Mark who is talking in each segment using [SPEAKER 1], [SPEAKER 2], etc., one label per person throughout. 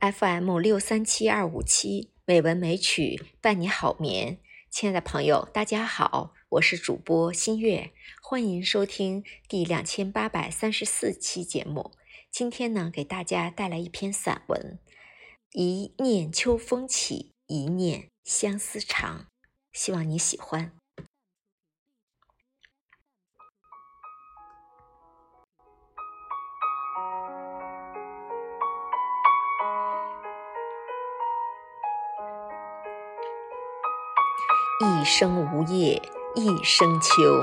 [SPEAKER 1] FM 六三七二五七美文美曲伴你好眠，亲爱的朋友，大家好，我是主播新月，欢迎收听第两千八百三十四期节目。今天呢，给大家带来一篇散文，《一念秋风起，一念相思长》，希望你喜欢。一生无叶，一生秋，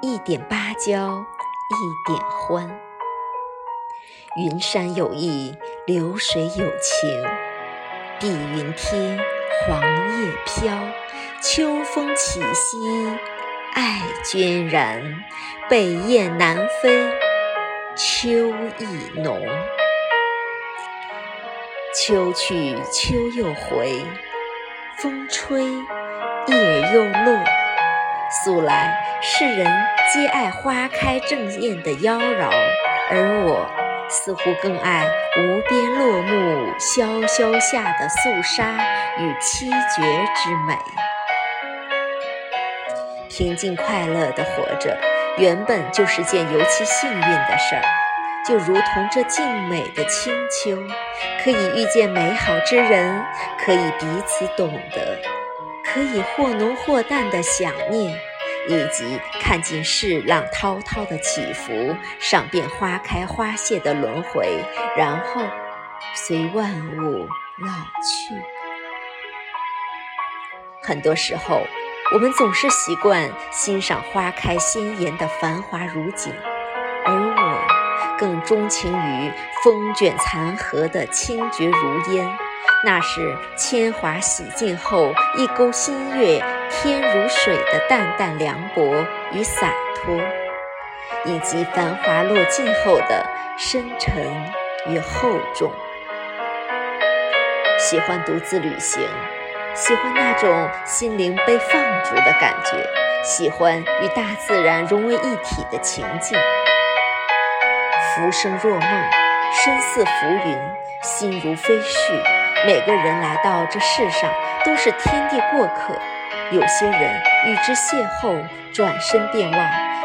[SPEAKER 1] 一点芭蕉，一点欢。云山有意，流水有情，碧云天，黄叶飘，秋风起兮爱娟然，北雁南飞，秋意浓。秋去秋又回，风吹。叶又落，素来世人皆爱花开正艳的妖娆，而我似乎更爱无边落木萧萧下的肃杀与凄绝之美。平静快乐的活着，原本就是件尤其幸运的事儿，就如同这静美的清秋，可以遇见美好之人，可以彼此懂得。可以或浓或淡的想念，以及看尽世浪滔滔的起伏，赏遍花开花谢的轮回，然后随万物老去。很多时候，我们总是习惯欣赏花开鲜艳的繁华如锦，而我更钟情于风卷残荷的清绝如烟。那是铅华洗尽后，一钩新月，天如水的淡淡凉薄与洒脱，以及繁华落尽后的深沉与厚重。喜欢独自旅行，喜欢那种心灵被放逐的感觉，喜欢与大自然融为一体的情境。浮生若梦，身似浮云，心如飞絮。每个人来到这世上都是天地过客，有些人与之邂逅，转身便忘；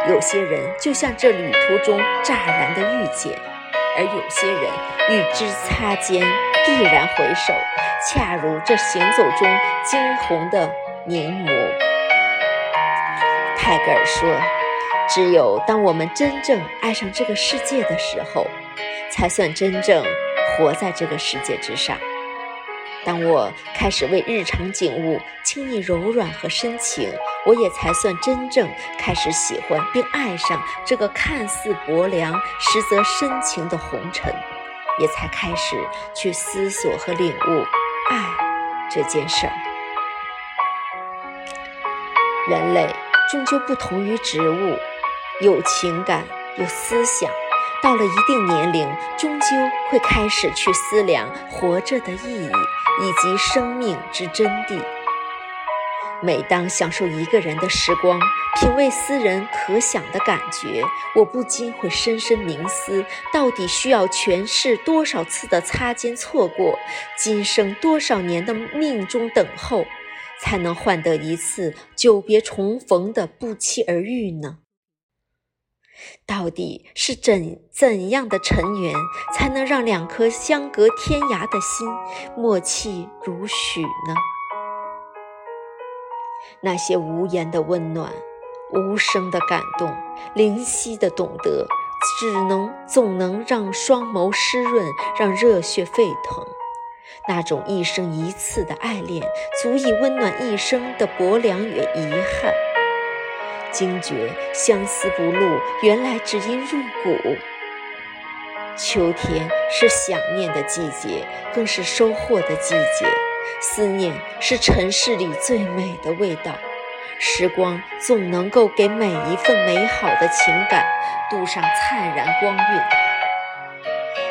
[SPEAKER 1] 有些人就像这旅途中乍然的遇见，而有些人与之擦肩，必然回首，恰如这行走中惊鸿的凝眸。泰戈尔说：“只有当我们真正爱上这个世界的时候，才算真正活在这个世界之上。”当我开始为日常景物轻易柔软和深情，我也才算真正开始喜欢并爱上这个看似薄凉实则深情的红尘，也才开始去思索和领悟爱这件事儿。人类终究不同于植物，有情感，有思想。到了一定年龄，终究会开始去思量活着的意义以及生命之真谛。每当享受一个人的时光，品味私人可想的感觉，我不禁会深深冥思：到底需要前世多少次的擦肩错过，今生多少年的命中等候，才能换得一次久别重逢的不期而遇呢？到底是怎怎样的尘缘，才能让两颗相隔天涯的心默契如许呢？那些无言的温暖，无声的感动，灵犀的懂得，只能总能让双眸湿润，让热血沸腾。那种一生一次的爱恋，足以温暖一生的薄凉与遗憾。惊觉相思不露，原来只因入骨。秋天是想念的季节，更是收获的季节。思念是尘世里最美的味道。时光总能够给每一份美好的情感镀上灿然光晕。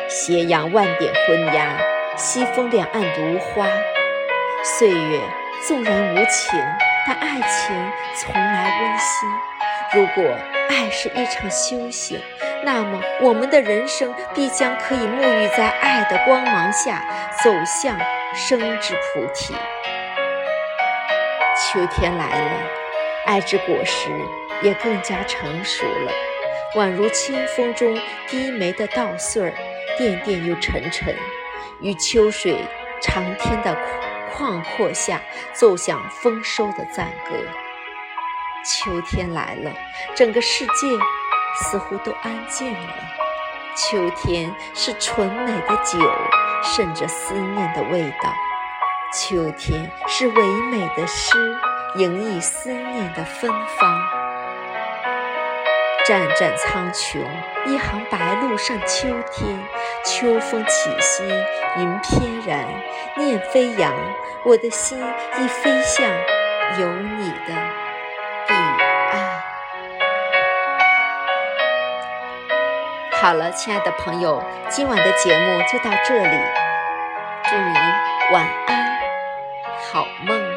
[SPEAKER 1] 斜阳万点昏鸦，西风两岸芦花。岁月纵然无情。但爱情从来温馨。如果爱是一场修行，那么我们的人生必将可以沐浴在爱的光芒下，走向生之菩提。秋天来了，爱之果实也更加成熟了，宛如清风中低眉的稻穗儿，甸甸又沉沉，与秋水长天的旷阔下，奏响丰收的赞歌。秋天来了，整个世界似乎都安静了。秋天是醇美的酒，渗着思念的味道。秋天是唯美的诗，盈溢思念的芬芳。湛湛苍穹，一行白鹭上秋天。秋风起兮云翩然，念飞扬，我的心已飞向有你的彼岸。好了，亲爱的朋友，今晚的节目就到这里，祝您晚安。好梦。